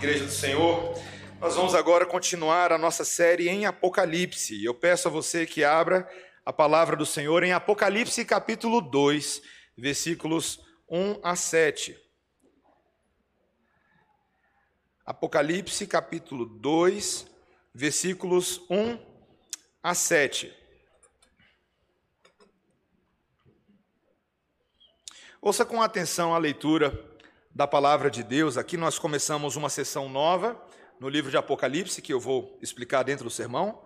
Igreja do Senhor. Nós vamos agora continuar a nossa série em Apocalipse. Eu peço a você que abra a palavra do Senhor em Apocalipse capítulo 2, versículos 1 a 7. Apocalipse capítulo 2, versículos 1 a 7. Ouça com atenção a leitura da palavra de Deus. Aqui nós começamos uma sessão nova no livro de Apocalipse, que eu vou explicar dentro do sermão.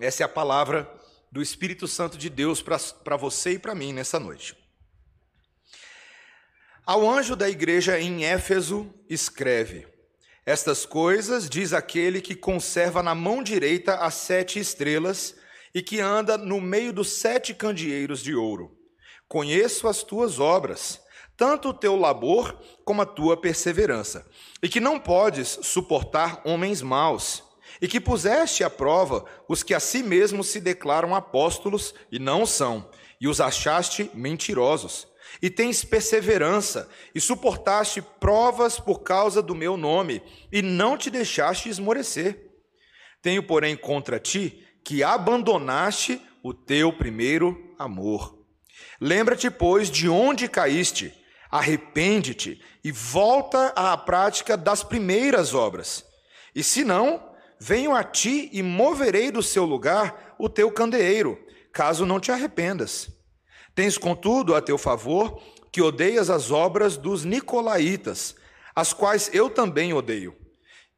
Essa é a palavra do Espírito Santo de Deus para você e para mim nessa noite. Ao anjo da igreja em Éfeso, escreve: Estas coisas diz aquele que conserva na mão direita as sete estrelas e que anda no meio dos sete candeeiros de ouro. Conheço as tuas obras tanto o teu labor como a tua perseverança, e que não podes suportar homens maus, e que puseste à prova os que a si mesmos se declaram apóstolos e não são, e os achaste mentirosos. E tens perseverança, e suportaste provas por causa do meu nome, e não te deixaste esmorecer. Tenho, porém, contra ti que abandonaste o teu primeiro amor. Lembra-te, pois, de onde caíste arrepende-te e volta à prática das primeiras obras. E se não, venho a ti e moverei do seu lugar o teu candeeiro, caso não te arrependas. Tens, contudo, a teu favor que odeias as obras dos nicolaítas, as quais eu também odeio.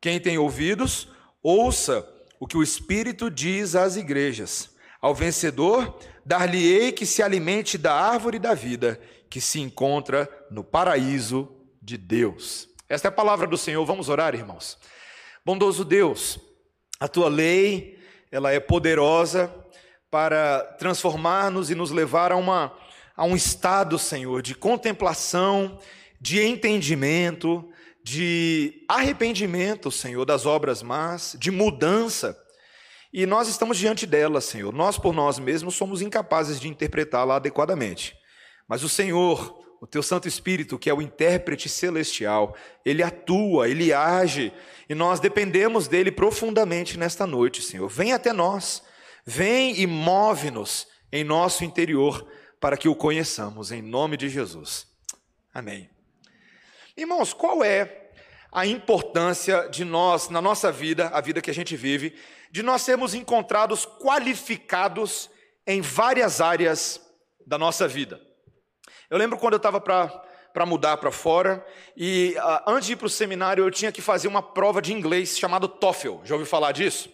Quem tem ouvidos, ouça o que o Espírito diz às igrejas. Ao vencedor, dar-lhe-ei que se alimente da árvore da vida, que se encontra no paraíso de Deus. Esta é a palavra do Senhor. Vamos orar, irmãos. Bondoso Deus, a tua lei, ela é poderosa para transformar-nos e nos levar a uma a um estado, Senhor, de contemplação, de entendimento, de arrependimento, Senhor, das obras más, de mudança. E nós estamos diante dela, Senhor. Nós por nós mesmos somos incapazes de interpretá-la adequadamente. Mas o Senhor, o teu Santo Espírito, que é o intérprete celestial, ele atua, ele age, e nós dependemos dele profundamente nesta noite, Senhor. Vem até nós, vem e move-nos em nosso interior para que o conheçamos, em nome de Jesus. Amém. Irmãos, qual é a importância de nós, na nossa vida, a vida que a gente vive, de nós sermos encontrados qualificados em várias áreas da nossa vida? Eu lembro quando eu estava para mudar para fora e uh, antes de ir para o seminário eu tinha que fazer uma prova de inglês chamada TOEFL. Já ouviu falar disso?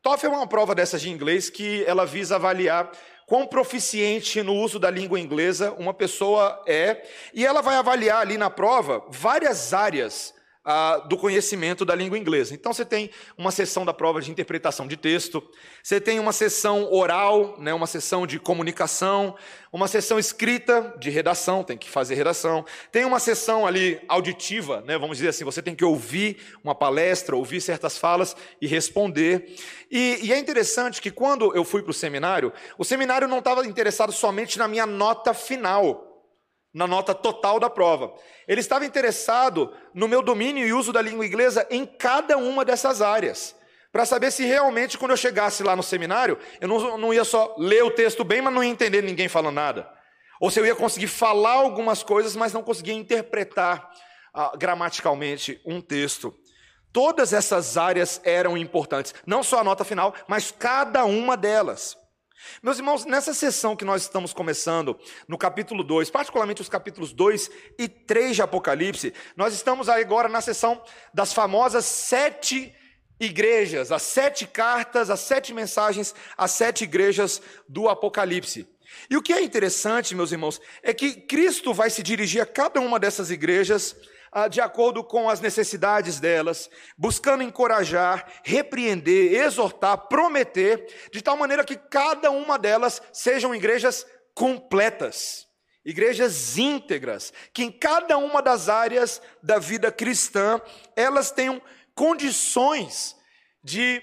TOEFL é uma prova dessas de inglês que ela visa avaliar quão proficiente no uso da língua inglesa uma pessoa é, e ela vai avaliar ali na prova várias áreas ah, do conhecimento da língua inglesa. Então você tem uma sessão da prova de interpretação de texto, você tem uma sessão oral, né, uma sessão de comunicação, uma sessão escrita de redação, tem que fazer redação, tem uma sessão ali auditiva, né, vamos dizer assim, você tem que ouvir uma palestra, ouvir certas falas e responder. E, e é interessante que quando eu fui para o seminário, o seminário não estava interessado somente na minha nota final na nota total da prova. Ele estava interessado no meu domínio e uso da língua inglesa em cada uma dessas áreas, para saber se realmente, quando eu chegasse lá no seminário, eu não, não ia só ler o texto bem, mas não ia entender ninguém falando nada. Ou se eu ia conseguir falar algumas coisas, mas não conseguia interpretar ah, gramaticalmente um texto. Todas essas áreas eram importantes, não só a nota final, mas cada uma delas. Meus irmãos, nessa sessão que nós estamos começando, no capítulo 2, particularmente os capítulos 2 e 3 de Apocalipse, nós estamos agora na sessão das famosas sete igrejas, as sete cartas, as sete mensagens, as sete igrejas do Apocalipse. E o que é interessante, meus irmãos, é que Cristo vai se dirigir a cada uma dessas igrejas de acordo com as necessidades delas, buscando encorajar, repreender, exortar, prometer, de tal maneira que cada uma delas sejam igrejas completas, igrejas íntegras, que em cada uma das áreas da vida cristã elas tenham condições de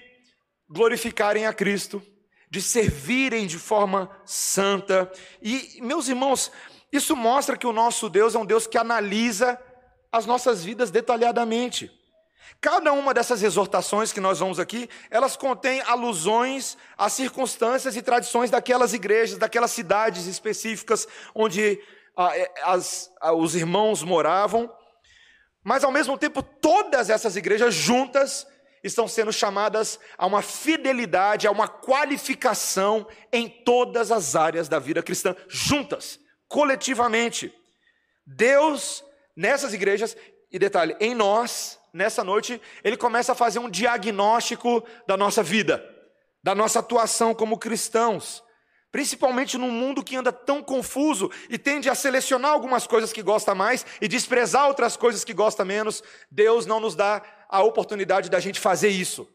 glorificarem a Cristo, de servirem de forma santa. E, meus irmãos, isso mostra que o nosso Deus é um Deus que analisa as nossas vidas detalhadamente. Cada uma dessas exortações que nós vamos aqui, elas contêm alusões às circunstâncias e tradições daquelas igrejas, daquelas cidades específicas onde ah, é, as, ah, os irmãos moravam. Mas, ao mesmo tempo, todas essas igrejas juntas estão sendo chamadas a uma fidelidade, a uma qualificação em todas as áreas da vida cristã, juntas, coletivamente. Deus, nessas igrejas, e detalhe, em nós, nessa noite, ele começa a fazer um diagnóstico da nossa vida, da nossa atuação como cristãos. Principalmente num mundo que anda tão confuso e tende a selecionar algumas coisas que gosta mais e desprezar outras coisas que gosta menos, Deus não nos dá a oportunidade da gente fazer isso.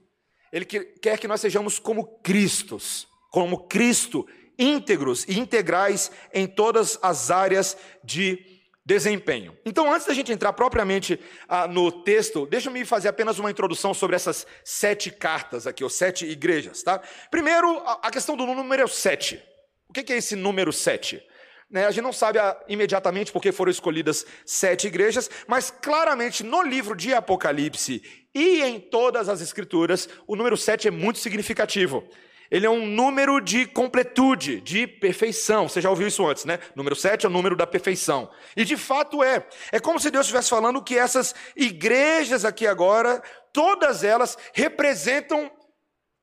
Ele quer que nós sejamos como Cristos, como Cristo, íntegros e integrais em todas as áreas de desempenho. Então, antes da gente entrar propriamente ah, no texto, deixa-me fazer apenas uma introdução sobre essas sete cartas aqui, ou sete igrejas, tá? Primeiro, a, questão do número sete. O que, é esse número sete? Né, a gente não sabe ah, imediatamente porque foram escolhidas sete igrejas, mas claramente no livro de Apocalipse e em todas as escrituras, o número sete é muito significativo. Ele é um número de completude, de perfeição. Você já ouviu isso antes, né? Número 7 é o número da perfeição. E de fato é. É como se Deus estivesse falando que essas igrejas aqui agora, todas elas representam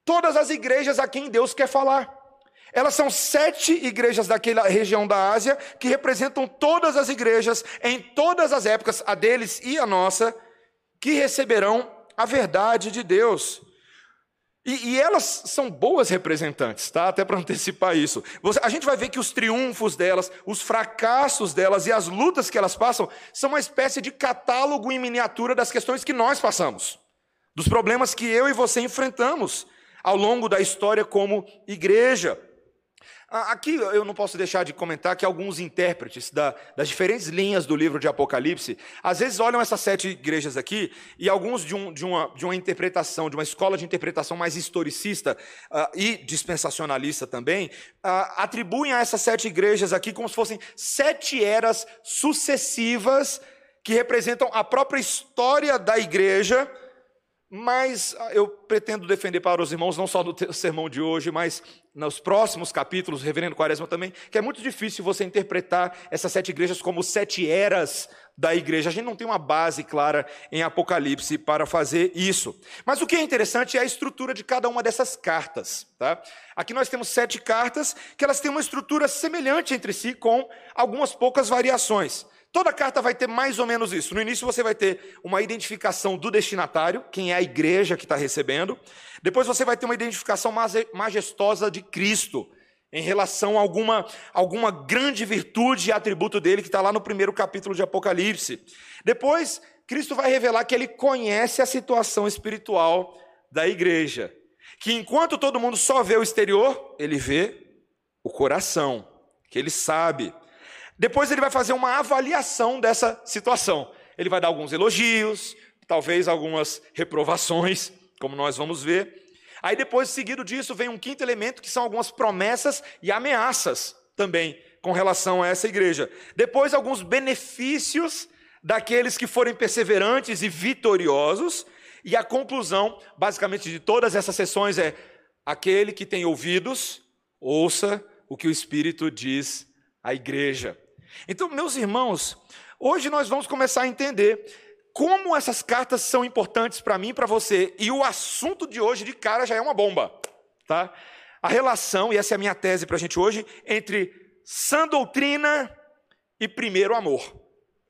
todas as igrejas a quem Deus quer falar. Elas são sete igrejas daquela região da Ásia que representam todas as igrejas em todas as épocas, a deles e a nossa, que receberão a verdade de Deus. E, e, elas são boas representantes, tá? Até para antecipar isso. Você, a gente vai ver que os triunfos delas, os fracassos delas e as lutas que elas passam são uma espécie de catálogo em miniatura das questões que nós passamos, dos problemas que eu e você enfrentamos ao longo da história como igreja. Aqui eu não posso deixar de comentar que alguns intérpretes da, das diferentes linhas do livro de Apocalipse, às vezes olham essas sete igrejas aqui e alguns de, um, de, uma, de uma interpretação, de uma escola de interpretação mais historicista uh, e dispensacionalista também, uh, atribuem a essas sete igrejas aqui como se fossem sete eras sucessivas que representam a própria história da igreja mas ah, eu pretendo defender para os irmãos, não só no sermão de hoje, mas nos próximos capítulos, reverendo Quaresma também, que é muito difícil você interpretar essas sete igrejas como sete eras da igreja. A gente não tem uma base clara em Apocalipse para fazer isso. Mas o que é interessante é a estrutura de cada uma dessas cartas. Tá? Aqui nós temos sete cartas que elas têm uma estrutura semelhante entre si, com algumas poucas variações. Toda carta vai ter mais ou menos isso. No início você vai ter uma identificação do destinatário, quem é a igreja que está recebendo. Depois você vai ter uma identificação majestosa de Cristo, em relação a alguma, alguma grande virtude e atributo dele, que está lá no primeiro capítulo de Apocalipse. Depois, Cristo vai revelar que ele conhece a situação espiritual da igreja. Que enquanto todo mundo só vê o exterior, ele vê o coração, que ele sabe. Depois ele vai fazer uma avaliação dessa situação. Ele vai dar alguns elogios, talvez algumas reprovações, como nós vamos ver. Aí depois, seguido disso, vem um quinto elemento, que são algumas promessas e ameaças também com relação a essa igreja. Depois, alguns benefícios daqueles que forem perseverantes e vitoriosos. E a conclusão, basicamente, de todas essas sessões é: aquele que tem ouvidos, ouça o que o Espírito diz à igreja. Então, meus irmãos, hoje nós vamos começar a entender como essas cartas são importantes para mim e para você. E o assunto de hoje, de cara, já é uma bomba. Tá? A relação, e essa é a minha tese para a gente hoje, entre sã doutrina e primeiro amor.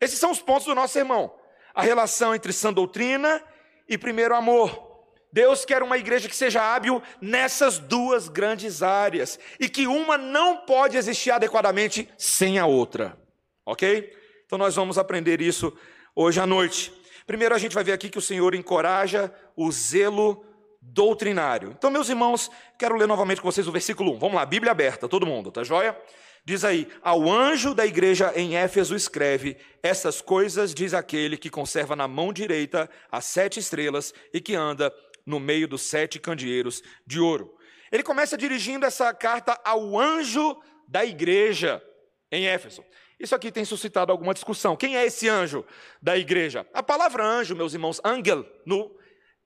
Esses são os pontos do nosso sermão. A relação entre sã doutrina e primeiro amor. Deus quer uma igreja que seja hábil nessas duas grandes áreas e que uma não pode existir adequadamente sem a outra. Ok? Então nós vamos aprender isso hoje à noite. Primeiro a gente vai ver aqui que o Senhor encoraja o zelo doutrinário. Então, meus irmãos, quero ler novamente com vocês o versículo 1. Vamos lá, Bíblia aberta, todo mundo, tá joia? Diz aí: Ao anjo da igreja em Éfeso escreve: Essas coisas diz aquele que conserva na mão direita as sete estrelas e que anda no meio dos sete candeeiros de ouro. Ele começa dirigindo essa carta ao anjo da igreja em Éfeso. Isso aqui tem suscitado alguma discussão. Quem é esse anjo da igreja? A palavra anjo, meus irmãos, angel, no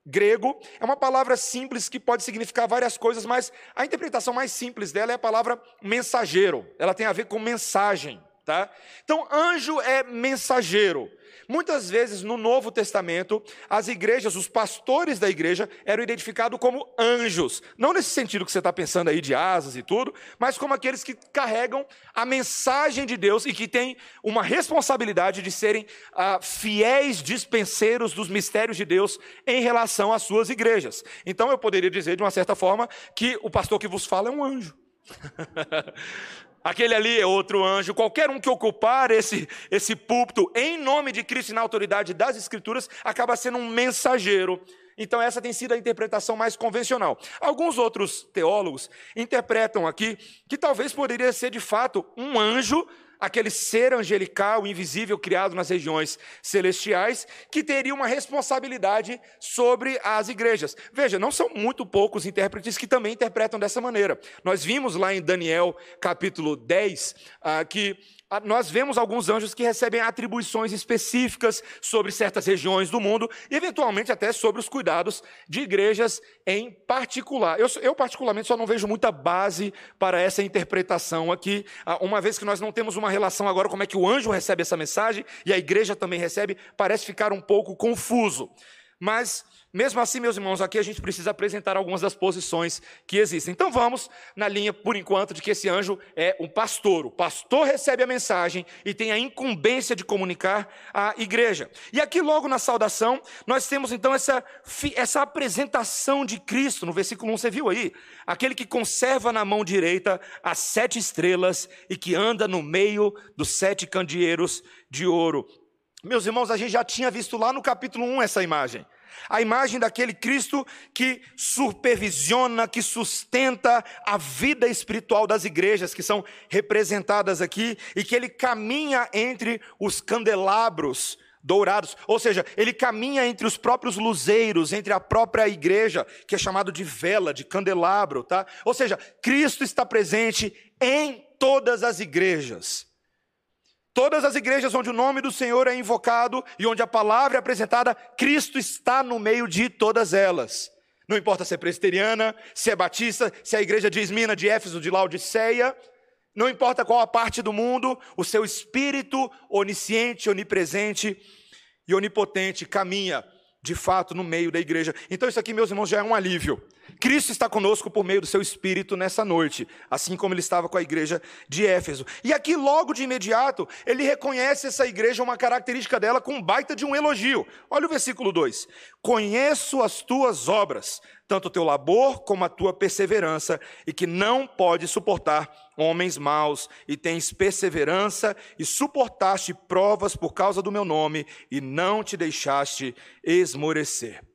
grego, é uma palavra simples que pode significar várias coisas, mas a interpretação mais simples dela é a palavra mensageiro. Ela tem a ver com mensagem. Tá? Então, anjo é mensageiro. Muitas vezes no Novo Testamento, as igrejas, os pastores da igreja, eram identificados como anjos. Não nesse sentido que você está pensando aí de asas e tudo, mas como aqueles que carregam a mensagem de Deus e que têm uma responsabilidade de serem ah, fiéis dispenseiros dos mistérios de Deus em relação às suas igrejas. Então eu poderia dizer, de uma certa forma, que o pastor que vos fala é um anjo. aquele ali é outro anjo, qualquer um que ocupar esse, esse púlpito em nome de Cristo e na autoridade das Escrituras, acaba sendo um mensageiro. Então, essa tem sido a interpretação mais convencional. Alguns outros teólogos interpretam aqui que talvez poderia ser de fato um anjo aquele ser angelical, invisível, criado nas regiões celestiais, que teria uma responsabilidade sobre as igrejas. Veja, não são muito poucos intérpretes que também interpretam dessa maneira. Nós vimos lá em Daniel capítulo 10 ah, que nós vemos alguns anjos que recebem atribuições específicas sobre certas regiões do mundo, e eventualmente até sobre os cuidados de igrejas em particular. Eu, eu, particularmente, só não vejo muita base para essa interpretação aqui, ah, uma vez que nós não temos uma relação agora como é que o anjo recebe essa mensagem e a igreja também recebe, parece ficar um pouco confuso. Mas mesmo assim, meus irmãos, aqui a gente precisa apresentar algumas das posições que existem. Então vamos na linha, por enquanto, de que esse anjo é um pastor. O pastor recebe a mensagem e tem a incumbência de comunicar à igreja. E aqui, logo na saudação, nós temos então essa, essa apresentação de Cristo. No versículo 1, você viu aí? Aquele que conserva na mão direita as sete estrelas e que anda no meio dos sete candeeiros de ouro. Meus irmãos, a gente já tinha visto lá no capítulo 1 essa imagem. A imagem daquele Cristo que supervisiona, que sustenta a vida espiritual das igrejas que são representadas aqui e que ele caminha entre os candelabros dourados, ou seja, ele caminha entre os próprios luzeiros, entre a própria igreja, que é chamado de vela, de candelabro, tá? Ou seja, Cristo está presente em todas as igrejas. Todas as igrejas onde o nome do Senhor é invocado e onde a palavra é apresentada, Cristo está no meio de todas elas. Não importa se é presbiteriana, se é batista, se é a igreja de Esmina, de Éfeso, de Laodiceia, não importa qual a parte do mundo, o seu espírito onisciente, onipresente e onipotente caminha de fato no meio da igreja. Então, isso aqui, meus irmãos, já é um alívio. Cristo está conosco por meio do seu Espírito nessa noite, assim como ele estava com a igreja de Éfeso. E aqui, logo de imediato, ele reconhece essa igreja, uma característica dela, com baita de um elogio. Olha o versículo 2: Conheço as tuas obras, tanto o teu labor como a tua perseverança, e que não pode suportar homens maus, e tens perseverança, e suportaste provas por causa do meu nome, e não te deixaste esmorecer.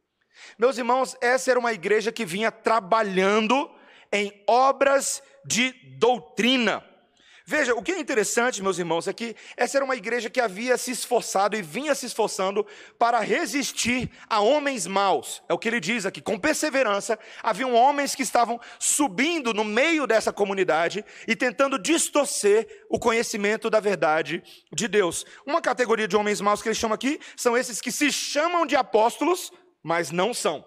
Meus irmãos, essa era uma igreja que vinha trabalhando em obras de doutrina. Veja, o que é interessante, meus irmãos, é que essa era uma igreja que havia se esforçado e vinha se esforçando para resistir a homens maus. É o que ele diz aqui. Com perseverança, haviam homens que estavam subindo no meio dessa comunidade e tentando distorcer o conhecimento da verdade de Deus. Uma categoria de homens maus que ele chama aqui são esses que se chamam de apóstolos, mas não são.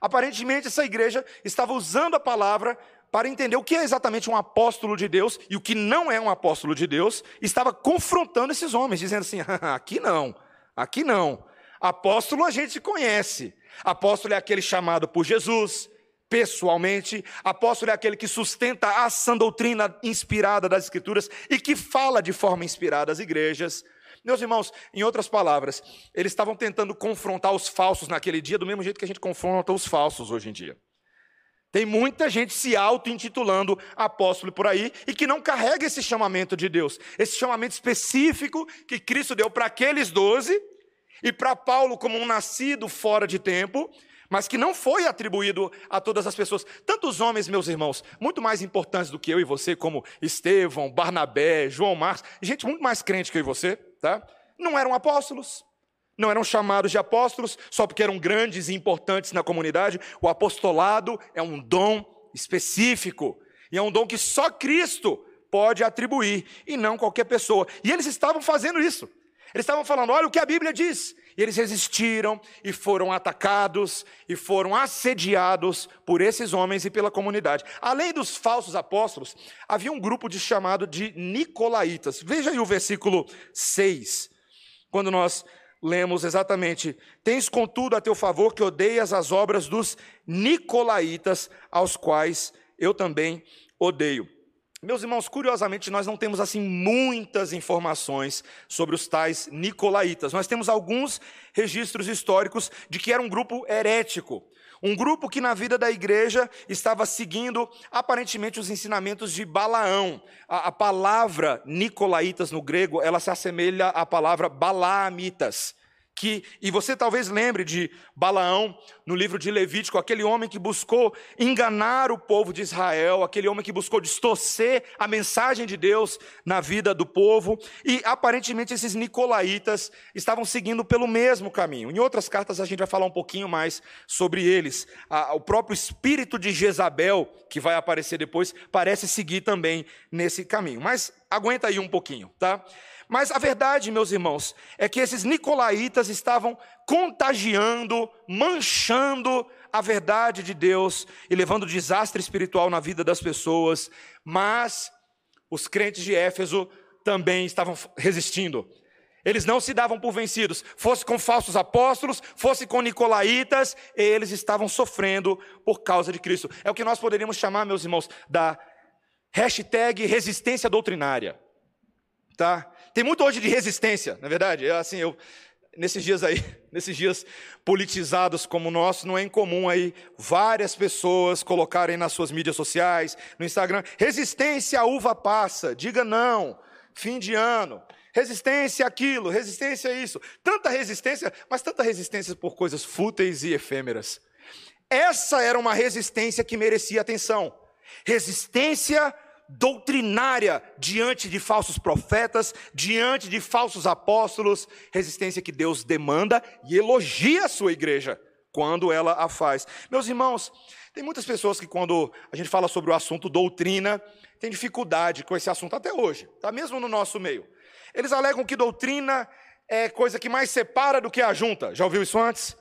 Aparentemente, essa igreja estava usando a palavra para entender o que é exatamente um apóstolo de Deus e o que não é um apóstolo de Deus, estava confrontando esses homens, dizendo assim: aqui não, aqui não. Apóstolo a gente conhece. Apóstolo é aquele chamado por Jesus, pessoalmente. Apóstolo é aquele que sustenta a sã doutrina inspirada das Escrituras e que fala de forma inspirada às igrejas. Meus irmãos, em outras palavras, eles estavam tentando confrontar os falsos naquele dia, do mesmo jeito que a gente confronta os falsos hoje em dia. Tem muita gente se auto-intitulando apóstolo por aí e que não carrega esse chamamento de Deus, esse chamamento específico que Cristo deu para aqueles doze e para Paulo como um nascido fora de tempo, mas que não foi atribuído a todas as pessoas. Tantos homens, meus irmãos, muito mais importantes do que eu e você, como Estevão, Barnabé, João Marcos, gente muito mais crente que eu e você, tá? Não eram apóstolos, não eram chamados de apóstolos só porque eram grandes e importantes na comunidade. O apostolado é um dom específico, e é um dom que só Cristo pode atribuir, e não qualquer pessoa. E eles estavam fazendo isso. Eles estavam falando: olha o que a Bíblia diz. E eles resistiram e foram atacados e foram assediados por esses homens e pela comunidade. Além dos falsos apóstolos, havia um grupo de chamado de Nicolaítas. Veja aí o versículo 6, quando nós lemos exatamente: Tens contudo a teu favor que odeias as obras dos Nicolaítas, aos quais eu também odeio. Meus irmãos, curiosamente, nós não temos assim muitas informações sobre os tais nicolaítas. Nós temos alguns registros históricos de que era um grupo herético, um grupo que na vida da igreja estava seguindo aparentemente os ensinamentos de Balaão. A, a palavra nicolaítas no grego, ela se assemelha à palavra balaamitas que, e você talvez lembre de Balaão no livro de Levítico, aquele homem que buscou enganar o povo de Israel, aquele homem que buscou distorcer a mensagem de Deus na vida do povo, e aparentemente esses nicolaítas estavam seguindo pelo mesmo caminho. Em outras cartas a gente vai falar um pouquinho mais sobre eles. o próprio espírito de Jezabel, que vai aparecer depois, parece seguir também nesse caminho. Mas aguenta aí um pouquinho, tá? Mas a verdade, meus irmãos, é que esses nicolaítas estavam contagiando, manchando a verdade de Deus e levando desastre espiritual na vida das pessoas, mas os crentes de Éfeso também estavam resistindo. Eles não se davam por vencidos, fosse com falsos apóstolos, fosse com nicolaítas, eles estavam sofrendo por causa de Cristo. É o que nós poderíamos chamar, meus irmãos, da hashtag resistência doutrinária. Tá? Tem muito hoje de resistência, na é verdade. Eu, assim, eu nesses dias aí, nesses dias politizados como o nosso, não é incomum aí várias pessoas colocarem nas suas mídias sociais, no Instagram, resistência à uva passa, diga não, fim de ano. Resistência àquilo, resistência a isso. Tanta resistência, mas tanta resistência por coisas fúteis e efêmeras. Essa era uma resistência que merecia atenção. Resistência doutrinária diante de falsos profetas, diante de falsos apóstolos, resistência que Deus demanda e elogia a sua igreja quando ela a faz. Meus irmãos, tem muitas pessoas que quando a gente fala sobre o assunto doutrina, tem dificuldade com esse assunto até hoje, tá mesmo no nosso meio. Eles alegam que doutrina é coisa que mais separa do que ajunta. Já ouviu isso antes?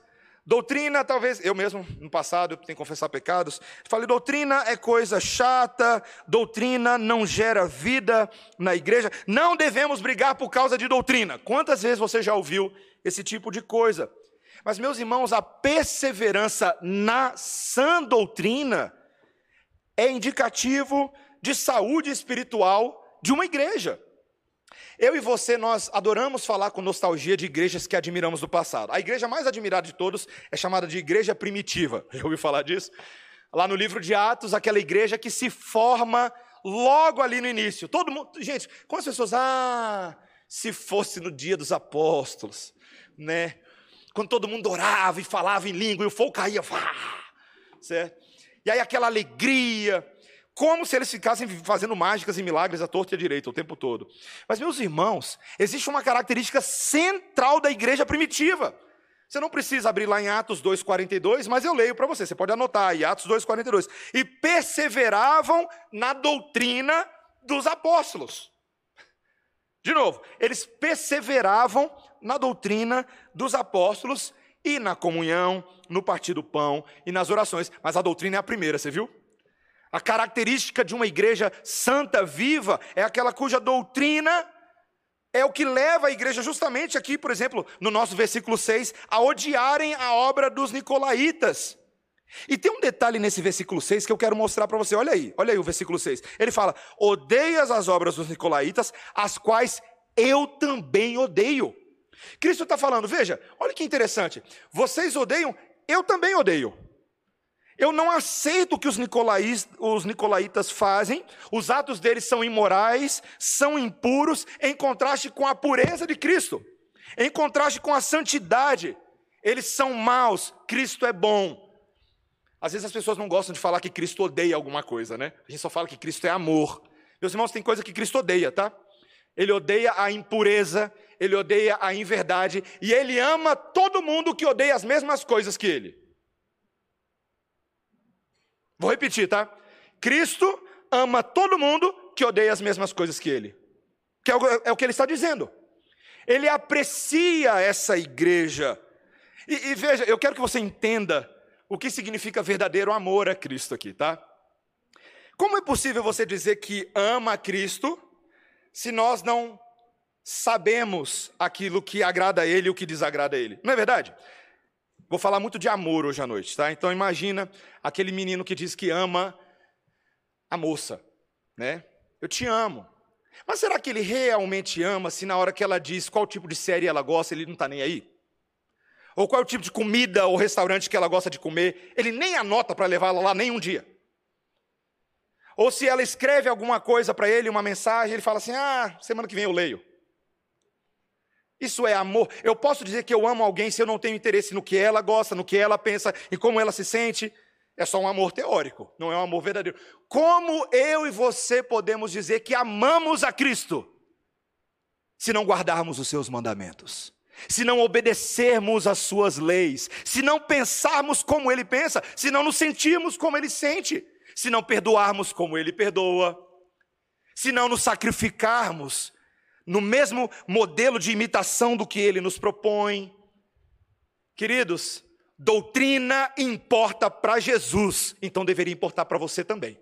Doutrina, talvez, eu mesmo, no passado, eu tenho que confessar pecados, falei, doutrina é coisa chata, doutrina não gera vida na igreja, não devemos brigar por causa de doutrina. Quantas vezes você já ouviu esse tipo de coisa? Mas, meus irmãos, a perseverança na sã doutrina é indicativo de saúde espiritual de uma igreja. Eu e você, nós adoramos falar com nostalgia de igrejas que admiramos do passado. A igreja mais admirada de todos é chamada de igreja primitiva. Já ouviu falar disso? Lá no livro de Atos, aquela igreja que se forma logo ali no início. Todo mundo, gente, como as pessoas, ah, se fosse no dia dos apóstolos, né? Quando todo mundo orava e falava em língua e o fogo caía, certo? E aí aquela alegria, como se eles ficassem fazendo mágicas e milagres à torta e à direita o tempo todo. Mas, meus irmãos, existe uma característica central da igreja primitiva. Você não precisa abrir lá em Atos 2,42, mas eu leio para você, você pode anotar aí, Atos 2,42. E perseveravam na doutrina dos apóstolos. De novo, eles perseveravam na doutrina dos apóstolos e na comunhão, no partir do pão e nas orações. Mas a doutrina é a primeira, você viu? A característica de uma igreja santa, viva, é aquela cuja doutrina é o que leva a igreja, justamente aqui, por exemplo, no nosso versículo 6, a odiarem a obra dos nicolaítas. E tem um detalhe nesse versículo 6 que eu quero mostrar para você. Olha aí, olha aí o versículo 6. Ele fala: Odeias as obras dos nicolaítas, as quais eu também odeio. Cristo está falando, veja, olha que interessante. Vocês odeiam, eu também odeio. Eu não aceito o que os, os nicolaítas fazem, os atos deles são imorais, são impuros, em contraste com a pureza de Cristo, em contraste com a santidade. Eles são maus, Cristo é bom. Às vezes as pessoas não gostam de falar que Cristo odeia alguma coisa, né? A gente só fala que Cristo é amor. Meus irmãos, tem coisa que Cristo odeia, tá? Ele odeia a impureza, ele odeia a inverdade, e ele ama todo mundo que odeia as mesmas coisas que ele. Vou repetir, tá? Cristo ama todo mundo que odeia as mesmas coisas que ele. Que é o, é o que ele está dizendo. Ele aprecia essa igreja. E, e veja, eu quero que você entenda o que significa verdadeiro amor a Cristo aqui, tá? Como é possível você dizer que ama a Cristo se nós não sabemos aquilo que agrada a Ele e o que desagrada a Ele? Não é verdade? Vou falar muito de amor hoje à noite, tá? Então imagina aquele menino que diz que ama a moça, né? Eu te amo. Mas será que ele realmente ama se na hora que ela diz qual tipo de série ela gosta, ele não está nem aí? Ou qual é o tipo de comida ou restaurante que ela gosta de comer, ele nem anota para levar ela lá nem um dia. Ou se ela escreve alguma coisa para ele, uma mensagem, ele fala assim: ah, semana que vem eu leio. Isso é amor. Eu posso dizer que eu amo alguém se eu não tenho interesse no que ela gosta, no que ela pensa, em como ela se sente. É só um amor teórico, não é um amor verdadeiro. Como eu e você podemos dizer que amamos a Cristo se não guardarmos os seus mandamentos? Se não obedecermos às suas leis, se não pensarmos como ele pensa, se não nos sentirmos como ele sente, se não perdoarmos como ele perdoa, se não nos sacrificarmos no mesmo modelo de imitação do que ele nos propõe. Queridos, doutrina importa para Jesus, então deveria importar para você também.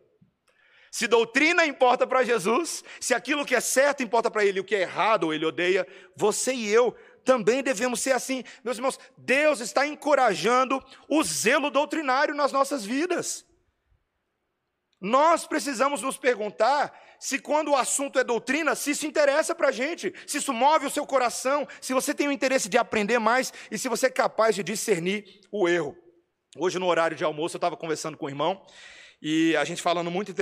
Se doutrina importa para Jesus, se aquilo que é certo importa para ele, o que é errado ou ele odeia, você e eu também devemos ser assim. Meus irmãos, Deus está encorajando o zelo doutrinário nas nossas vidas. Nós precisamos nos perguntar se quando o assunto é doutrina, se isso interessa para a gente, se isso move o seu coração, se você tem o interesse de aprender mais e se você é capaz de discernir o erro. Hoje, no horário de almoço, eu estava conversando com o irmão e a gente falando muito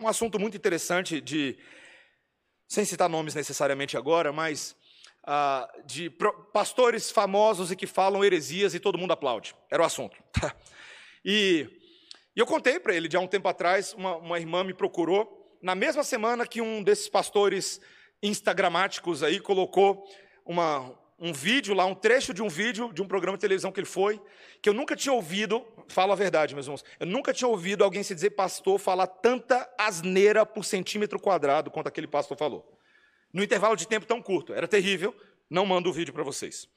um assunto muito interessante de, sem citar nomes necessariamente agora, mas ah, de pastores famosos e que falam heresias e todo mundo aplaude. Era o assunto. e, e eu contei para ele, de há um tempo atrás, uma, uma irmã me procurou na mesma semana que um desses pastores instagramáticos aí colocou uma, um vídeo lá, um trecho de um vídeo de um programa de televisão que ele foi, que eu nunca tinha ouvido, falo a verdade, meus irmãos, eu nunca tinha ouvido alguém se dizer pastor falar tanta asneira por centímetro quadrado quanto aquele pastor falou. No intervalo de tempo tão curto, era terrível, não mando o vídeo para vocês.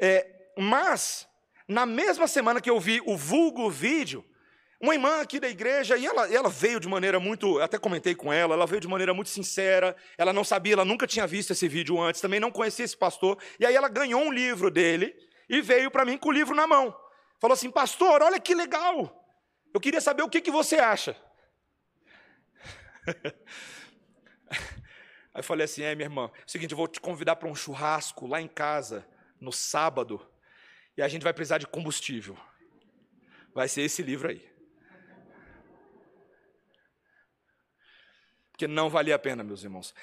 É, mas, na mesma semana que eu vi o vulgo vídeo, uma irmã aqui da igreja, e ela, ela veio de maneira muito, até comentei com ela, ela veio de maneira muito sincera, ela não sabia, ela nunca tinha visto esse vídeo antes, também não conhecia esse pastor, e aí ela ganhou um livro dele e veio para mim com o livro na mão. Falou assim: Pastor, olha que legal, eu queria saber o que, que você acha. Aí eu falei assim: É, minha irmã, é o seguinte, eu vou te convidar para um churrasco lá em casa, no sábado, e a gente vai precisar de combustível. Vai ser esse livro aí. Porque não valia a pena, meus irmãos.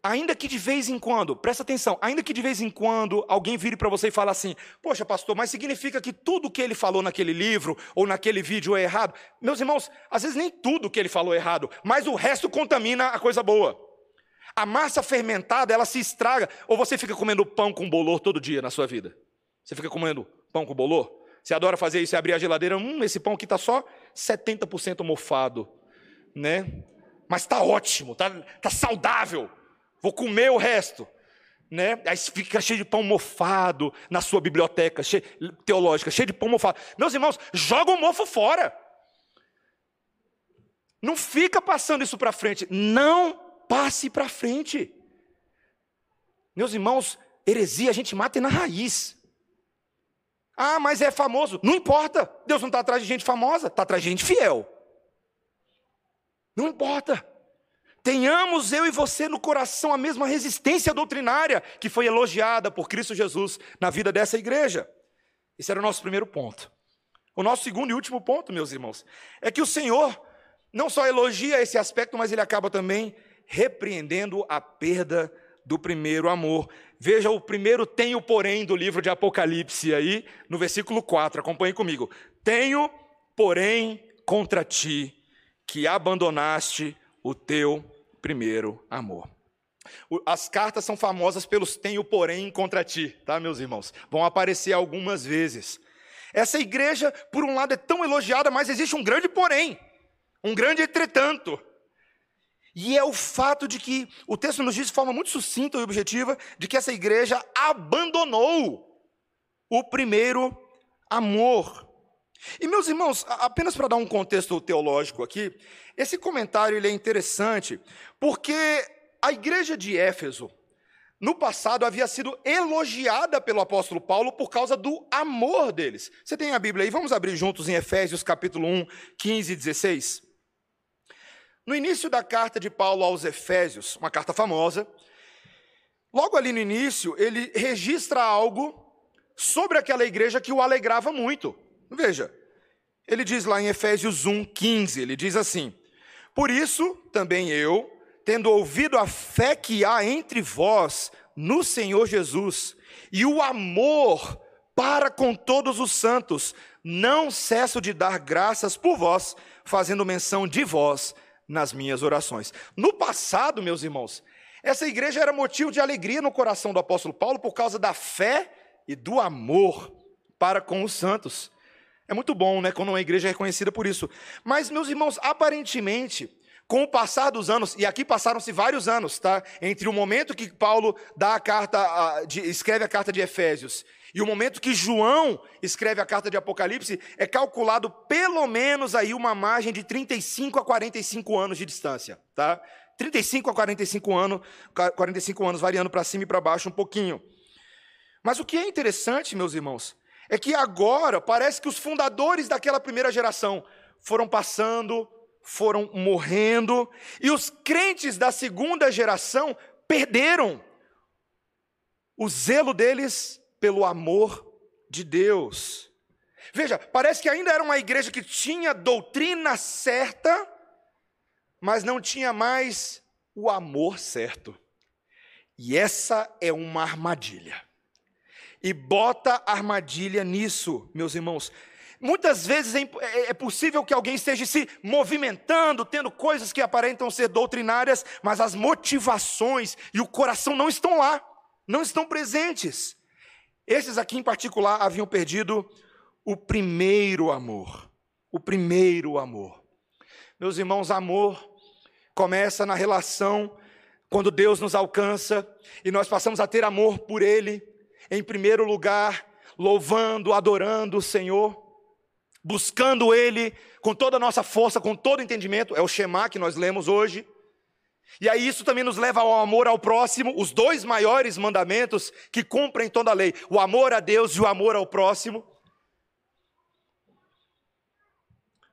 Ainda que de vez em quando, presta atenção, ainda que de vez em quando alguém vire para você e fale assim: Poxa, pastor, mas significa que tudo que ele falou naquele livro ou naquele vídeo é errado? Meus irmãos, às vezes nem tudo que ele falou é errado, mas o resto contamina a coisa boa. A massa fermentada, ela se estraga. Ou você fica comendo pão com bolor todo dia na sua vida? Você fica comendo pão com bolor? Você adora fazer isso e abrir a geladeira, hum, esse pão aqui está só 70% mofado, né? Mas está ótimo, está tá saudável, vou comer o resto. Né? Aí fica cheio de pão mofado na sua biblioteca cheio, teológica, cheio de pão mofado. Meus irmãos, joga o mofo fora. Não fica passando isso para frente. Não passe para frente. Meus irmãos, heresia a gente mata na raiz. Ah, mas é famoso. Não importa. Deus não está atrás de gente famosa, está atrás de gente fiel. Não importa. Tenhamos eu e você no coração a mesma resistência doutrinária que foi elogiada por Cristo Jesus na vida dessa igreja. Esse era o nosso primeiro ponto. O nosso segundo e último ponto, meus irmãos, é que o Senhor não só elogia esse aspecto, mas ele acaba também repreendendo a perda do primeiro amor. Veja o primeiro tenho, porém, do livro de Apocalipse aí, no versículo 4, acompanhe comigo. Tenho, porém, contra ti que abandonaste o teu primeiro amor. As cartas são famosas pelos tenho porém contra ti, tá, meus irmãos? Vão aparecer algumas vezes. Essa igreja, por um lado, é tão elogiada, mas existe um grande porém, um grande entretanto. E é o fato de que o texto nos diz de forma muito sucinta e objetiva de que essa igreja abandonou o primeiro amor. E meus irmãos, apenas para dar um contexto teológico aqui, esse comentário ele é interessante, porque a igreja de Éfeso, no passado, havia sido elogiada pelo apóstolo Paulo por causa do amor deles. Você tem a Bíblia aí? Vamos abrir juntos em Efésios capítulo 1, 15 e 16. No início da carta de Paulo aos Efésios, uma carta famosa, logo ali no início, ele registra algo sobre aquela igreja que o alegrava muito. Veja, ele diz lá em Efésios 1, 15, ele diz assim: Por isso também eu, tendo ouvido a fé que há entre vós no Senhor Jesus e o amor para com todos os santos, não cesso de dar graças por vós, fazendo menção de vós nas minhas orações. No passado, meus irmãos, essa igreja era motivo de alegria no coração do apóstolo Paulo por causa da fé e do amor para com os santos. É muito bom, né, quando uma igreja é reconhecida por isso. Mas, meus irmãos, aparentemente, com o passar dos anos, e aqui passaram-se vários anos, tá? Entre o momento que Paulo dá a carta, a, de, escreve a carta de Efésios, e o momento que João escreve a carta de Apocalipse, é calculado pelo menos aí uma margem de 35 a 45 anos de distância, tá? 35 a 45 anos, 45 anos variando para cima e para baixo um pouquinho. Mas o que é interessante, meus irmãos, é que agora parece que os fundadores daquela primeira geração foram passando, foram morrendo, e os crentes da segunda geração perderam o zelo deles pelo amor de Deus. Veja, parece que ainda era uma igreja que tinha doutrina certa, mas não tinha mais o amor certo. E essa é uma armadilha. E bota armadilha nisso, meus irmãos. Muitas vezes é, é, é, possível que alguém esteja se movimentando, tendo coisas que aparentam ser doutrinárias, mas as motivações e o coração não estão lá, não estão presentes. Esses aqui em particular haviam perdido o primeiro amor. O primeiro amor. Meus irmãos, amor começa na relação quando Deus nos alcança e nós passamos a ter amor por Ele, em primeiro lugar, louvando, adorando o Senhor buscando Ele com toda a nossa força, com todo o entendimento, é o Shema que nós lemos hoje. E aí isso também nos leva ao amor ao próximo, os dois maiores mandamentos que cumprem toda a lei: o amor a Deus e o amor ao próximo.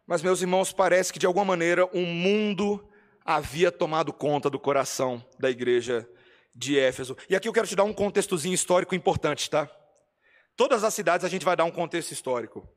Mas, meus irmãos, parece que de alguma maneira um mundo havia tomado conta do coração da igreja de Éfeso. E aqui eu quero te dar um contextozinho histórico importante, tá? Todas as cidades a gente vai dar um contexto histórico.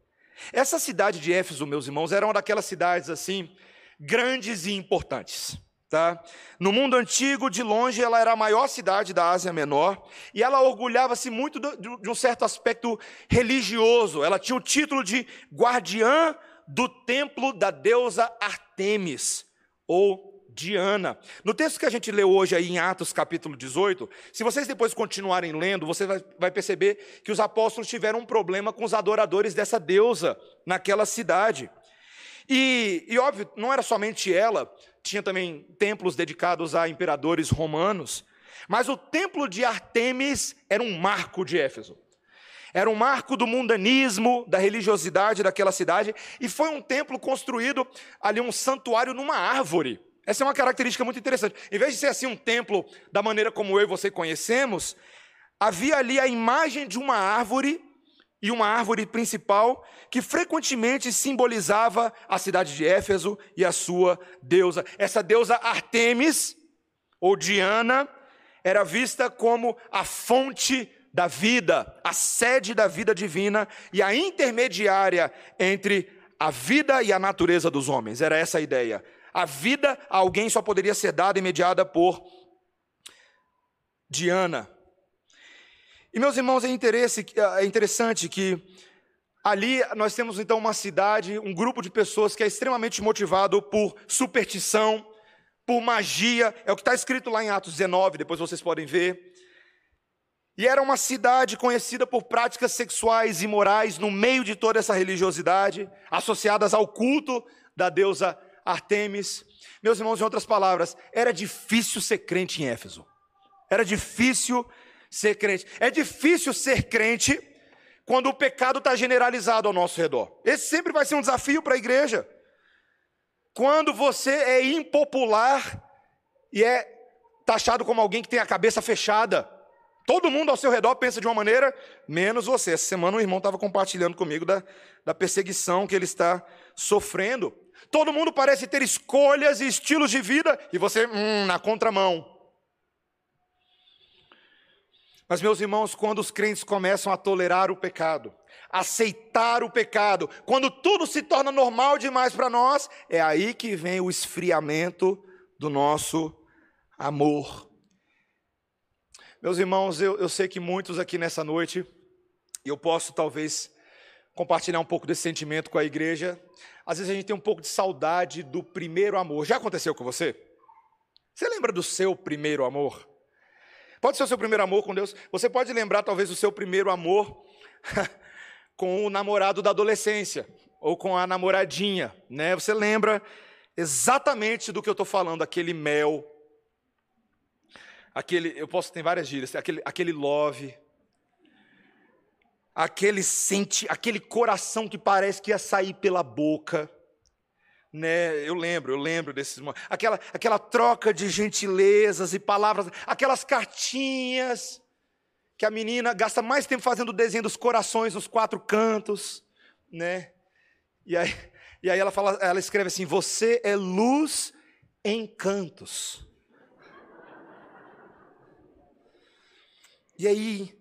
Essa cidade de Éfeso, meus irmãos, era uma daquelas cidades assim, grandes e importantes. Tá? No mundo antigo, de longe, ela era a maior cidade da Ásia Menor e ela orgulhava-se muito de um certo aspecto religioso. Ela tinha o título de guardiã do templo da deusa Artemis, ou Diana. No texto que a gente leu hoje aí em Atos capítulo 18, se vocês depois continuarem lendo, você vai, vai perceber que os apóstolos tiveram um problema com os adoradores dessa deusa naquela cidade. E, e óbvio, não era somente ela, tinha também templos dedicados a imperadores romanos, mas o templo de Artemis era um marco de Éfeso. Era um marco do mundanismo, da religiosidade daquela cidade, e foi um templo construído ali, um santuário numa árvore. Essa é uma característica muito interessante. Em vez de ser assim um templo da maneira como eu e você conhecemos, havia ali a imagem de uma árvore e uma árvore principal que frequentemente simbolizava a cidade de Éfeso e a sua deusa. Essa deusa Artemis ou Diana era vista como a fonte da vida, a sede da vida divina e a intermediária entre a vida e a natureza dos homens. Era essa a ideia. A vida a alguém só poderia ser dada e mediada por Diana. E meus irmãos, é, é interessante que ali nós temos então uma cidade, um grupo de pessoas que é extremamente motivado por superstição, por magia, é o que está escrito lá em Atos 19, depois vocês podem ver. E era uma cidade conhecida por práticas sexuais e morais no meio de toda essa religiosidade, associadas ao culto da deusa Artemis. Meus irmãos, em outras palavras, era difícil ser crente em Éfeso. Era difícil ser crente. É difícil ser crente quando o pecado está generalizado ao nosso redor. Esse sempre vai ser um desafio para a igreja. Quando você é impopular e é taxado como alguém que tem a cabeça fechada. Todo mundo ao seu redor pensa de uma maneira, menos você. Essa semana um irmão estava compartilhando comigo da, da perseguição que ele está sofrendo. Todo mundo parece ter escolhas e estilos de vida, e você, hum, na contramão. Mas, meus irmãos, quando os crentes começam a tolerar o pecado, aceitar o pecado, quando tudo se torna normal demais para nós, é aí que vem o esfriamento do nosso amor. Meus irmãos, eu, eu sei que muitos aqui nessa noite, eu posso talvez compartilhar um pouco desse sentimento com a igreja. Às vezes a gente tem um pouco de saudade do primeiro amor. Já aconteceu com você? Você lembra do seu primeiro amor? Pode ser o seu primeiro amor com Deus. Você pode lembrar, talvez, do seu primeiro amor com o namorado da adolescência, ou com a namoradinha, né? Você lembra exatamente do que eu estou falando, aquele mel, aquele, eu posso, tem várias gírias, aquele, aquele love, aquele sente, aquele coração que parece que ia sair pela boca, né? Eu lembro, eu lembro desses aquela aquela troca de gentilezas e palavras, aquelas cartinhas que a menina gasta mais tempo fazendo o desenho dos corações nos quatro cantos, né? E aí, e aí ela fala, ela escreve assim: "Você é luz em cantos". E aí,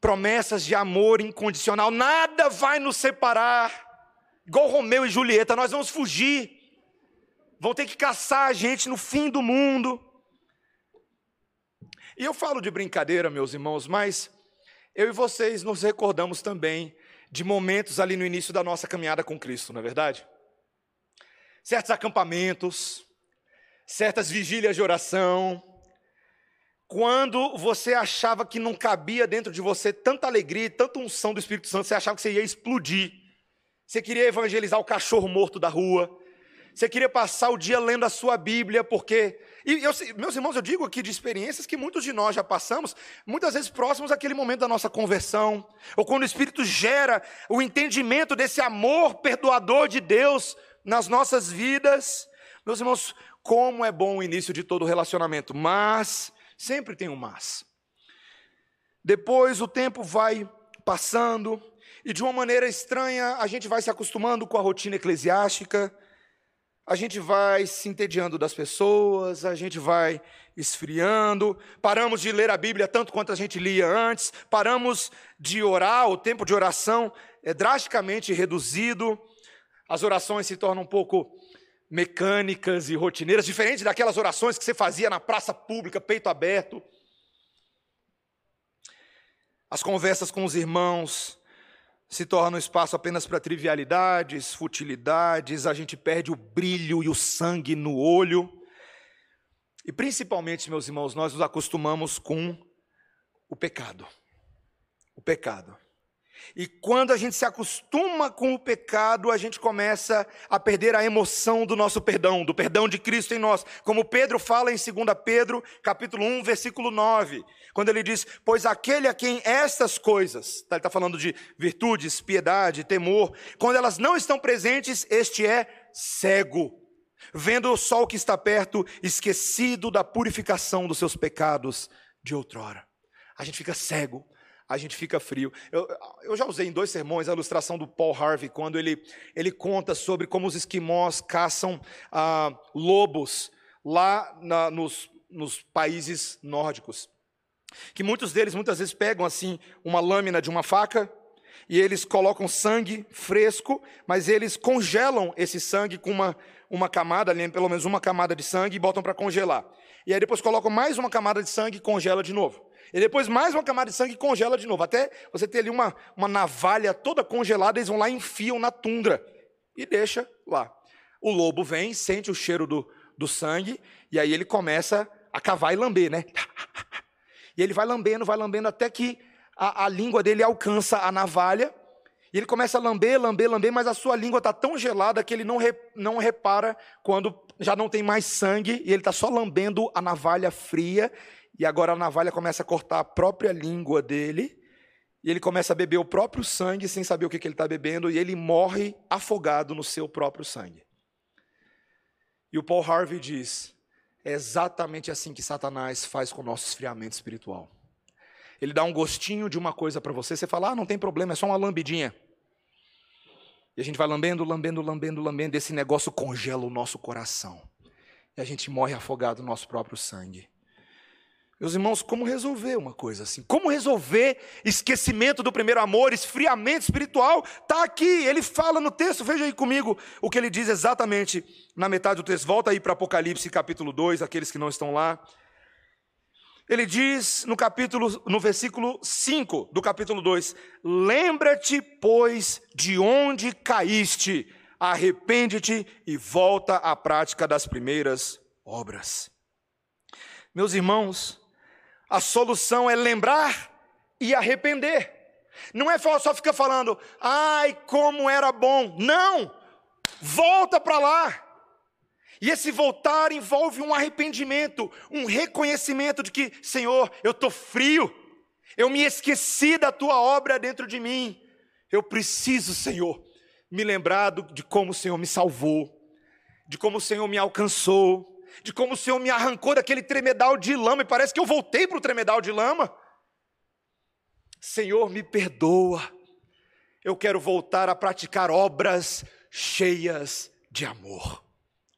promessas de amor incondicional, nada vai nos separar. Igual Romeu e Julieta, nós vamos fugir. Vão ter que caçar a gente no fim do mundo. E eu falo de brincadeira, meus irmãos, mas eu e vocês nos recordamos também de momentos ali no início da nossa caminhada com Cristo, não é verdade? Certos acampamentos, certas vigílias de oração, quando você achava que não cabia dentro de você tanta alegria, tanta unção do Espírito Santo, você achava que você ia explodir. Você queria evangelizar o cachorro morto da rua. Você queria passar o dia lendo a sua Bíblia, porque. E eu, meus irmãos, eu digo aqui de experiências que muitos de nós já passamos, muitas vezes próximos àquele momento da nossa conversão, ou quando o Espírito gera o entendimento desse amor perdoador de Deus nas nossas vidas. Meus irmãos, como é bom o início de todo relacionamento, mas Sempre tem um mas. Depois o tempo vai passando e de uma maneira estranha a gente vai se acostumando com a rotina eclesiástica, a gente vai se entediando das pessoas, a gente vai esfriando, paramos de ler a Bíblia tanto quanto a gente lia antes, paramos de orar, o tempo de oração é drasticamente reduzido, as orações se tornam um pouco mecânicas e rotineiras, diferente daquelas orações que você fazia na praça pública, peito aberto. As conversas com os irmãos se tornam espaço apenas para trivialidades, futilidades, a gente perde o brilho e o sangue no olho. E principalmente, meus irmãos, nós nos acostumamos com o pecado. O pecado. E quando a gente se acostuma com o pecado, a gente começa a perder a emoção do nosso perdão, do perdão de Cristo em nós. Como Pedro fala em 2 Pedro, capítulo 1, versículo 9, quando ele diz: "Pois aquele a quem estas coisas", tá, ele está falando de virtudes, piedade, temor, quando elas não estão presentes, este é cego, vendo o sol que está perto, esquecido da purificação dos seus pecados de outrora. A gente fica cego a gente fica frio. Eu, eu já usei em dois sermões a ilustração do Paul Harvey, quando ele, ele conta sobre como os esquimós caçam ah, lobos lá na, nos, nos países nórdicos. Que muitos deles, muitas vezes, pegam assim uma lâmina de uma faca e eles colocam sangue fresco, mas eles congelam esse sangue com uma, uma camada, pelo menos uma camada de sangue, e botam para congelar. E aí depois colocam mais uma camada de sangue e congela de novo. E depois mais uma camada de sangue e congela de novo. Até você ter ali uma, uma navalha toda congelada, eles vão lá e enfiam na tundra e deixa lá. O lobo vem, sente o cheiro do, do sangue, e aí ele começa a cavar e lamber, né? E ele vai lambendo, vai lambendo, até que a, a língua dele alcança a navalha, E ele começa a lamber, lamber, lamber, mas a sua língua está tão gelada que ele não, re, não repara quando já não tem mais sangue e ele está só lambendo a navalha fria. E agora a navalha começa a cortar a própria língua dele. E ele começa a beber o próprio sangue sem saber o que, que ele está bebendo. E ele morre afogado no seu próprio sangue. E o Paul Harvey diz: é exatamente assim que Satanás faz com o nosso esfriamento espiritual. Ele dá um gostinho de uma coisa para você, você fala, ah, não tem problema, é só uma lambidinha. E a gente vai lambendo, lambendo, lambendo, lambendo, esse negócio congela o nosso coração. E a gente morre afogado no nosso próprio sangue. Meus irmãos, como resolver uma coisa assim? Como resolver esquecimento do primeiro amor, esfriamento espiritual? Está aqui, ele fala no texto, veja aí comigo o que ele diz exatamente na metade do texto. Volta aí para Apocalipse capítulo 2, aqueles que não estão lá. Ele diz no capítulo, no versículo 5 do capítulo 2: Lembra-te, pois, de onde caíste, arrepende-te e volta à prática das primeiras obras. Meus irmãos, a solução é lembrar e arrepender. Não é só ficar falando, ai, como era bom. Não! Volta para lá. E esse voltar envolve um arrependimento, um reconhecimento de que, Senhor, eu estou frio, eu me esqueci da tua obra dentro de mim. Eu preciso, Senhor, me lembrar de como o Senhor me salvou, de como o Senhor me alcançou, de como o Senhor me arrancou daquele tremedal de lama, e parece que eu voltei para o tremedal de lama. Senhor, me perdoa, eu quero voltar a praticar obras cheias de amor.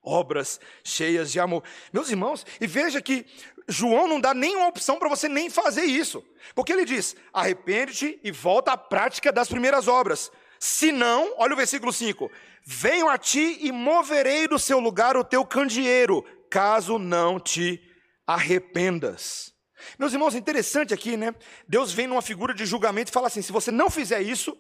Obras cheias de amor. Meus irmãos, e veja que João não dá nenhuma opção para você nem fazer isso, porque ele diz: arrepende-te e volta à prática das primeiras obras. Se não, olha o versículo 5: Venho a ti e moverei do seu lugar o teu candeeiro, caso não te arrependas. Meus irmãos, interessante aqui, né? Deus vem numa figura de julgamento e fala assim: se você não fizer isso,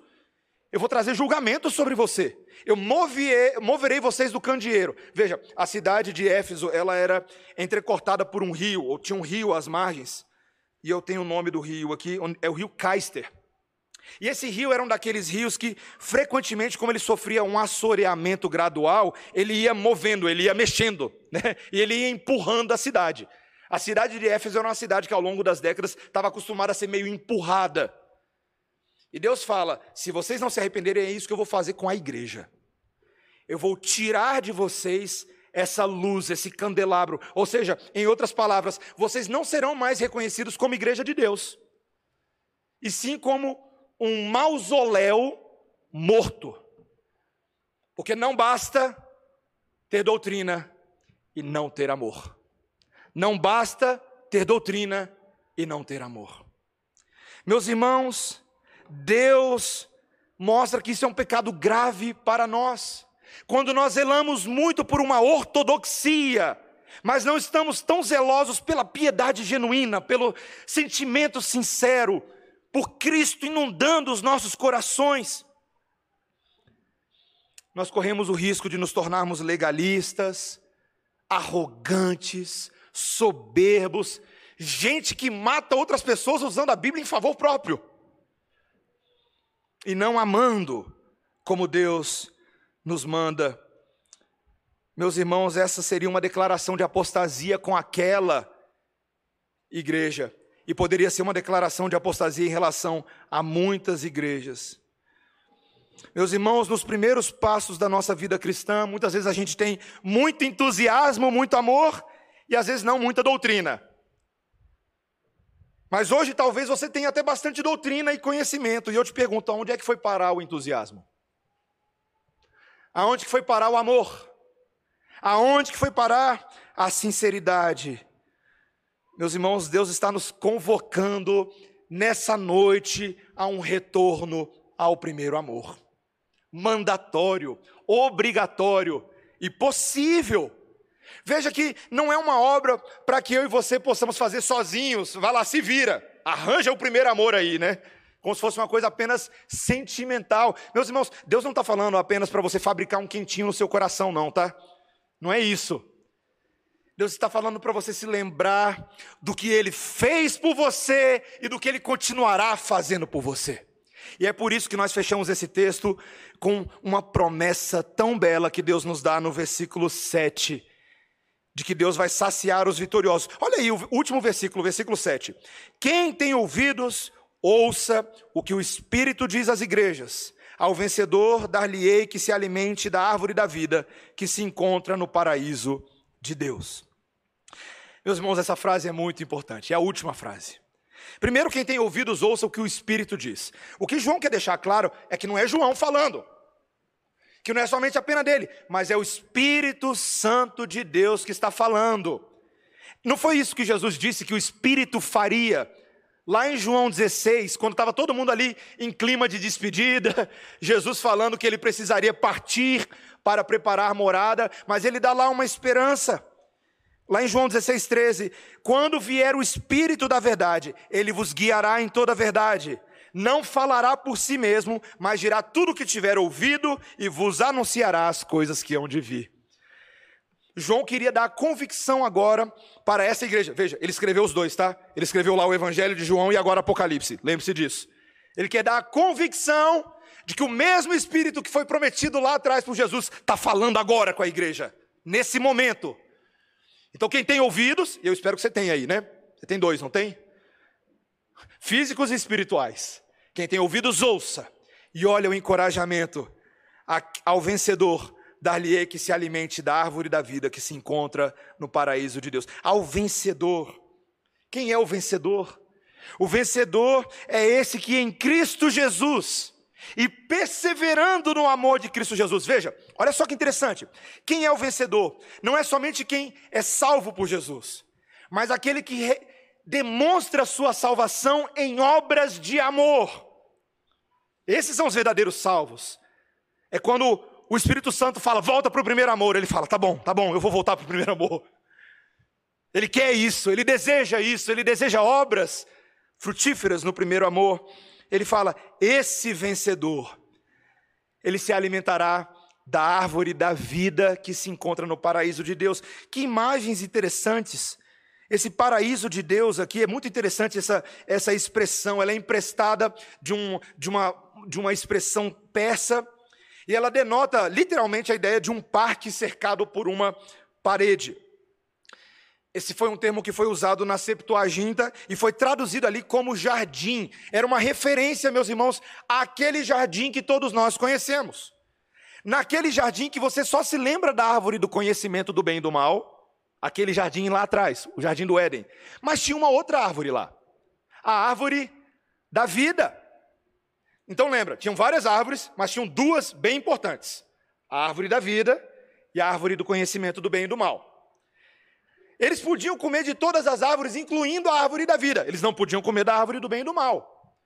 eu vou trazer julgamento sobre você. Eu moverei, moverei vocês do candeeiro. Veja, a cidade de Éfeso, ela era entrecortada por um rio, ou tinha um rio às margens. E eu tenho o nome do rio aqui, é o rio Caister. E esse rio era um daqueles rios que, frequentemente, como ele sofria um assoreamento gradual, ele ia movendo, ele ia mexendo, né? e ele ia empurrando a cidade. A cidade de Éfeso era uma cidade que, ao longo das décadas, estava acostumada a ser meio empurrada. E Deus fala: se vocês não se arrependerem, é isso que eu vou fazer com a igreja. Eu vou tirar de vocês essa luz, esse candelabro. Ou seja, em outras palavras, vocês não serão mais reconhecidos como igreja de Deus, e sim como um mausoléu morto. Porque não basta ter doutrina e não ter amor. Não basta ter doutrina e não ter amor. Meus irmãos, Deus mostra que isso é um pecado grave para nós. Quando nós zelamos muito por uma ortodoxia, mas não estamos tão zelosos pela piedade genuína, pelo sentimento sincero, por Cristo inundando os nossos corações, nós corremos o risco de nos tornarmos legalistas, arrogantes, soberbos, gente que mata outras pessoas usando a Bíblia em favor próprio. E não amando como Deus nos manda. Meus irmãos, essa seria uma declaração de apostasia com aquela igreja e poderia ser uma declaração de apostasia em relação a muitas igrejas. Meus irmãos, nos primeiros passos da nossa vida cristã, muitas vezes a gente tem muito entusiasmo, muito amor e às vezes não muita doutrina. Mas hoje talvez você tenha até bastante doutrina e conhecimento, e eu te pergunto, aonde é que foi parar o entusiasmo? Aonde que foi parar o amor? Aonde que foi parar a sinceridade? Meus irmãos, Deus está nos convocando nessa noite a um retorno ao primeiro amor. Mandatório, obrigatório e possível. Veja que não é uma obra para que eu e você possamos fazer sozinhos. Vai lá, se vira. Arranja o primeiro amor aí, né? Como se fosse uma coisa apenas sentimental. Meus irmãos, Deus não está falando apenas para você fabricar um quentinho no seu coração, não, tá? Não é isso. Deus está falando para você se lembrar do que Ele fez por você e do que Ele continuará fazendo por você. E é por isso que nós fechamos esse texto com uma promessa tão bela que Deus nos dá no versículo 7, de que Deus vai saciar os vitoriosos. Olha aí o último versículo, versículo 7. Quem tem ouvidos, ouça o que o Espírito diz às igrejas. Ao vencedor dar-lhe-ei que se alimente da árvore da vida que se encontra no paraíso de Deus. Meus irmãos, essa frase é muito importante, é a última frase. Primeiro, quem tem ouvidos, ouça o que o Espírito diz. O que João quer deixar claro é que não é João falando, que não é somente a pena dele, mas é o Espírito Santo de Deus que está falando. Não foi isso que Jesus disse que o Espírito faria? Lá em João 16, quando estava todo mundo ali em clima de despedida, Jesus falando que ele precisaria partir para preparar morada, mas ele dá lá uma esperança. Lá em João 16, 13: Quando vier o Espírito da verdade, ele vos guiará em toda a verdade. Não falará por si mesmo, mas dirá tudo o que tiver ouvido e vos anunciará as coisas que hão de vir. João queria dar convicção agora para essa igreja. Veja, ele escreveu os dois, tá? Ele escreveu lá o Evangelho de João e agora Apocalipse. Lembre-se disso. Ele quer dar a convicção de que o mesmo Espírito que foi prometido lá atrás por Jesus está falando agora com a igreja, nesse momento. Então, quem tem ouvidos, eu espero que você tenha aí, né? Você tem dois, não tem? Físicos e espirituais. Quem tem ouvidos, ouça. E olha o encorajamento ao vencedor, dar-lhe que se alimente da árvore da vida que se encontra no paraíso de Deus. Ao vencedor. Quem é o vencedor? O vencedor é esse que em Cristo Jesus e perseverando no amor de Cristo Jesus. Veja, olha só que interessante. Quem é o vencedor? Não é somente quem é salvo por Jesus, mas aquele que demonstra sua salvação em obras de amor. Esses são os verdadeiros salvos. É quando o Espírito Santo fala, volta para o primeiro amor. Ele fala, tá bom, tá bom, eu vou voltar para o primeiro amor. Ele quer isso, ele deseja isso, ele deseja obras frutíferas no primeiro amor ele fala: esse vencedor, ele se alimentará da árvore da vida que se encontra no paraíso de Deus. Que imagens interessantes. Esse paraíso de Deus aqui é muito interessante essa, essa expressão, ela é emprestada de, um, de, uma, de uma expressão persa, e ela denota literalmente a ideia de um parque cercado por uma parede. Esse foi um termo que foi usado na Septuaginta e foi traduzido ali como jardim. Era uma referência, meus irmãos, àquele jardim que todos nós conhecemos. Naquele jardim que você só se lembra da árvore do conhecimento do bem e do mal, aquele jardim lá atrás, o jardim do Éden. Mas tinha uma outra árvore lá, a árvore da vida. Então lembra, tinham várias árvores, mas tinham duas bem importantes: a árvore da vida e a árvore do conhecimento do bem e do mal. Eles podiam comer de todas as árvores, incluindo a árvore da vida. Eles não podiam comer da árvore do bem e do mal.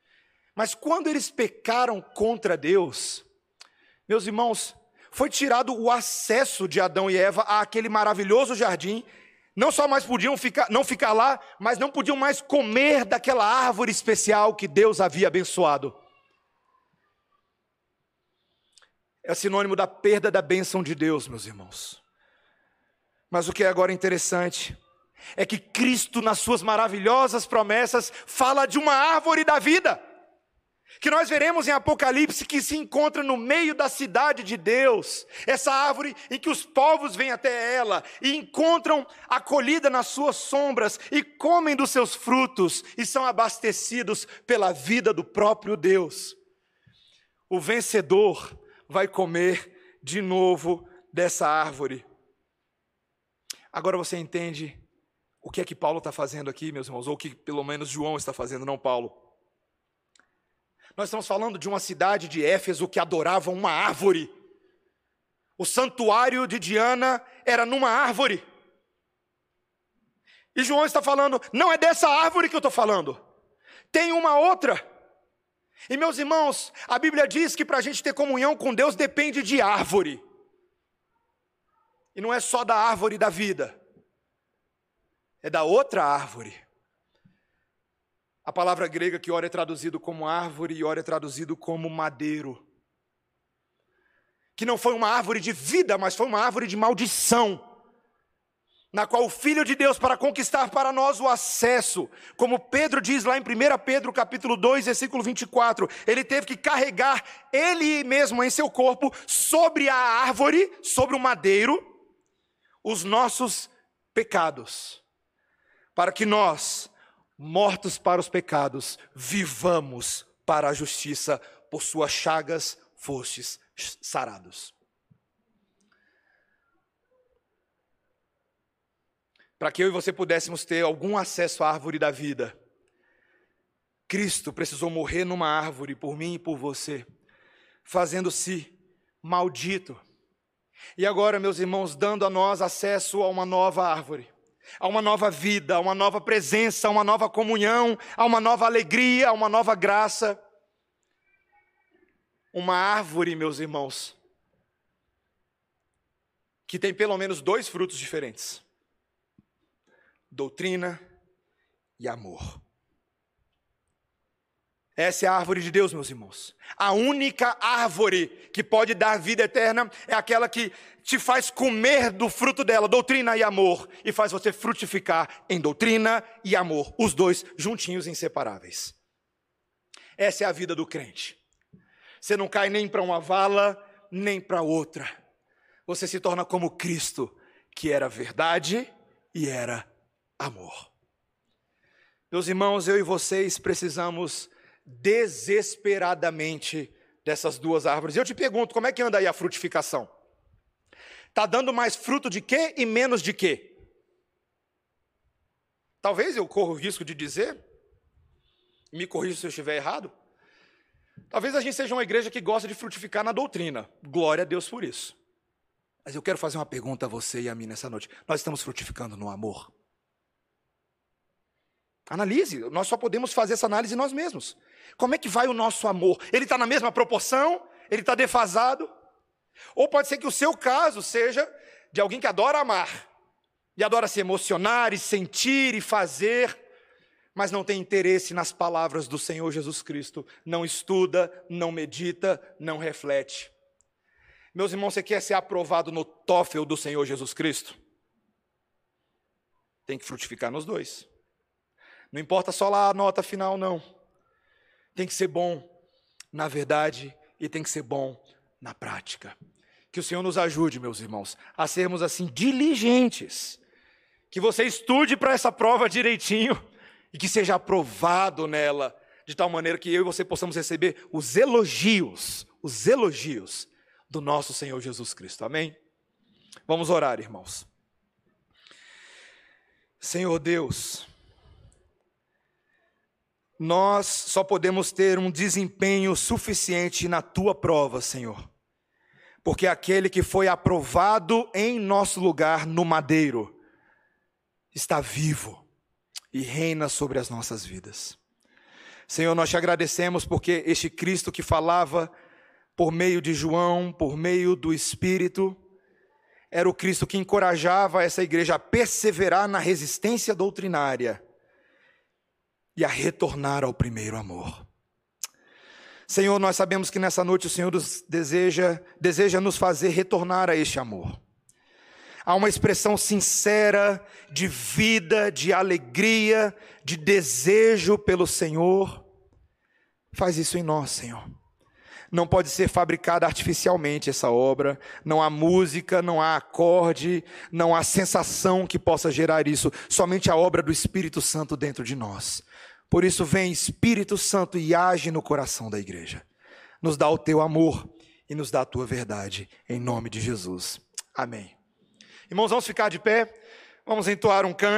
Mas quando eles pecaram contra Deus, meus irmãos, foi tirado o acesso de Adão e Eva àquele maravilhoso jardim. Não só mais podiam ficar, não ficar lá, mas não podiam mais comer daquela árvore especial que Deus havia abençoado. É sinônimo da perda da bênção de Deus, meus irmãos. Mas o que é agora interessante é que Cristo, nas suas maravilhosas promessas, fala de uma árvore da vida, que nós veremos em Apocalipse que se encontra no meio da cidade de Deus, essa árvore em que os povos vêm até ela e encontram acolhida nas suas sombras e comem dos seus frutos e são abastecidos pela vida do próprio Deus. O vencedor vai comer de novo dessa árvore. Agora você entende o que é que Paulo está fazendo aqui, meus irmãos, ou o que pelo menos João está fazendo, não Paulo. Nós estamos falando de uma cidade de Éfeso que adorava uma árvore. O santuário de Diana era numa árvore. E João está falando, não é dessa árvore que eu estou falando, tem uma outra. E meus irmãos, a Bíblia diz que para a gente ter comunhão com Deus depende de árvore. E não é só da árvore da vida, é da outra árvore. A palavra grega que ora é traduzido como árvore e ora é traduzido como madeiro. Que não foi uma árvore de vida, mas foi uma árvore de maldição. na qual o Filho de Deus, para conquistar para nós o acesso, como Pedro diz lá em 1 Pedro capítulo 2, versículo 24, ele teve que carregar ele mesmo em seu corpo, sobre a árvore, sobre o madeiro, os nossos pecados, para que nós, mortos para os pecados, vivamos para a justiça, por suas chagas fostes sarados. para que eu e você pudéssemos ter algum acesso à árvore da vida. Cristo precisou morrer numa árvore por mim e por você, fazendo-se maldito. E agora, meus irmãos, dando a nós acesso a uma nova árvore, a uma nova vida, a uma nova presença, a uma nova comunhão, a uma nova alegria, a uma nova graça. Uma árvore, meus irmãos, que tem pelo menos dois frutos diferentes doutrina e amor. Essa é a árvore de Deus, meus irmãos. A única árvore que pode dar vida eterna é aquela que te faz comer do fruto dela, doutrina e amor, e faz você frutificar em doutrina e amor, os dois juntinhos, inseparáveis. Essa é a vida do crente. Você não cai nem para uma vala, nem para outra. Você se torna como Cristo, que era verdade e era amor. Meus irmãos, eu e vocês precisamos desesperadamente dessas duas árvores. Eu te pergunto, como é que anda aí a frutificação? Está dando mais fruto de quê e menos de quê? Talvez eu corra o risco de dizer, me corrija se eu estiver errado. Talvez a gente seja uma igreja que gosta de frutificar na doutrina. Glória a Deus por isso. Mas eu quero fazer uma pergunta a você e a mim nessa noite. Nós estamos frutificando no amor? Analise, nós só podemos fazer essa análise nós mesmos. Como é que vai o nosso amor? Ele está na mesma proporção? Ele está defasado? Ou pode ser que o seu caso seja de alguém que adora amar, e adora se emocionar, e sentir, e fazer, mas não tem interesse nas palavras do Senhor Jesus Cristo, não estuda, não medita, não reflete. Meus irmãos, você quer ser aprovado no TOEFL do Senhor Jesus Cristo? Tem que frutificar nos dois. Não importa só lá a nota final, não. Tem que ser bom na verdade e tem que ser bom na prática. Que o Senhor nos ajude, meus irmãos, a sermos assim diligentes. Que você estude para essa prova direitinho e que seja aprovado nela, de tal maneira que eu e você possamos receber os elogios, os elogios do nosso Senhor Jesus Cristo. Amém? Vamos orar, irmãos. Senhor Deus, nós só podemos ter um desempenho suficiente na tua prova, Senhor. Porque aquele que foi aprovado em nosso lugar no madeiro está vivo e reina sobre as nossas vidas. Senhor, nós te agradecemos porque este Cristo que falava por meio de João, por meio do Espírito, era o Cristo que encorajava essa igreja a perseverar na resistência doutrinária e a retornar ao primeiro amor. Senhor, nós sabemos que nessa noite o Senhor deseja, deseja nos fazer retornar a este amor. Há uma expressão sincera de vida, de alegria, de desejo pelo Senhor. Faz isso em nós, Senhor. Não pode ser fabricada artificialmente essa obra. Não há música, não há acorde, não há sensação que possa gerar isso. Somente a obra do Espírito Santo dentro de nós. Por isso, vem Espírito Santo e age no coração da igreja. Nos dá o teu amor e nos dá a tua verdade, em nome de Jesus. Amém. Irmãos, vamos ficar de pé, vamos entoar um canto.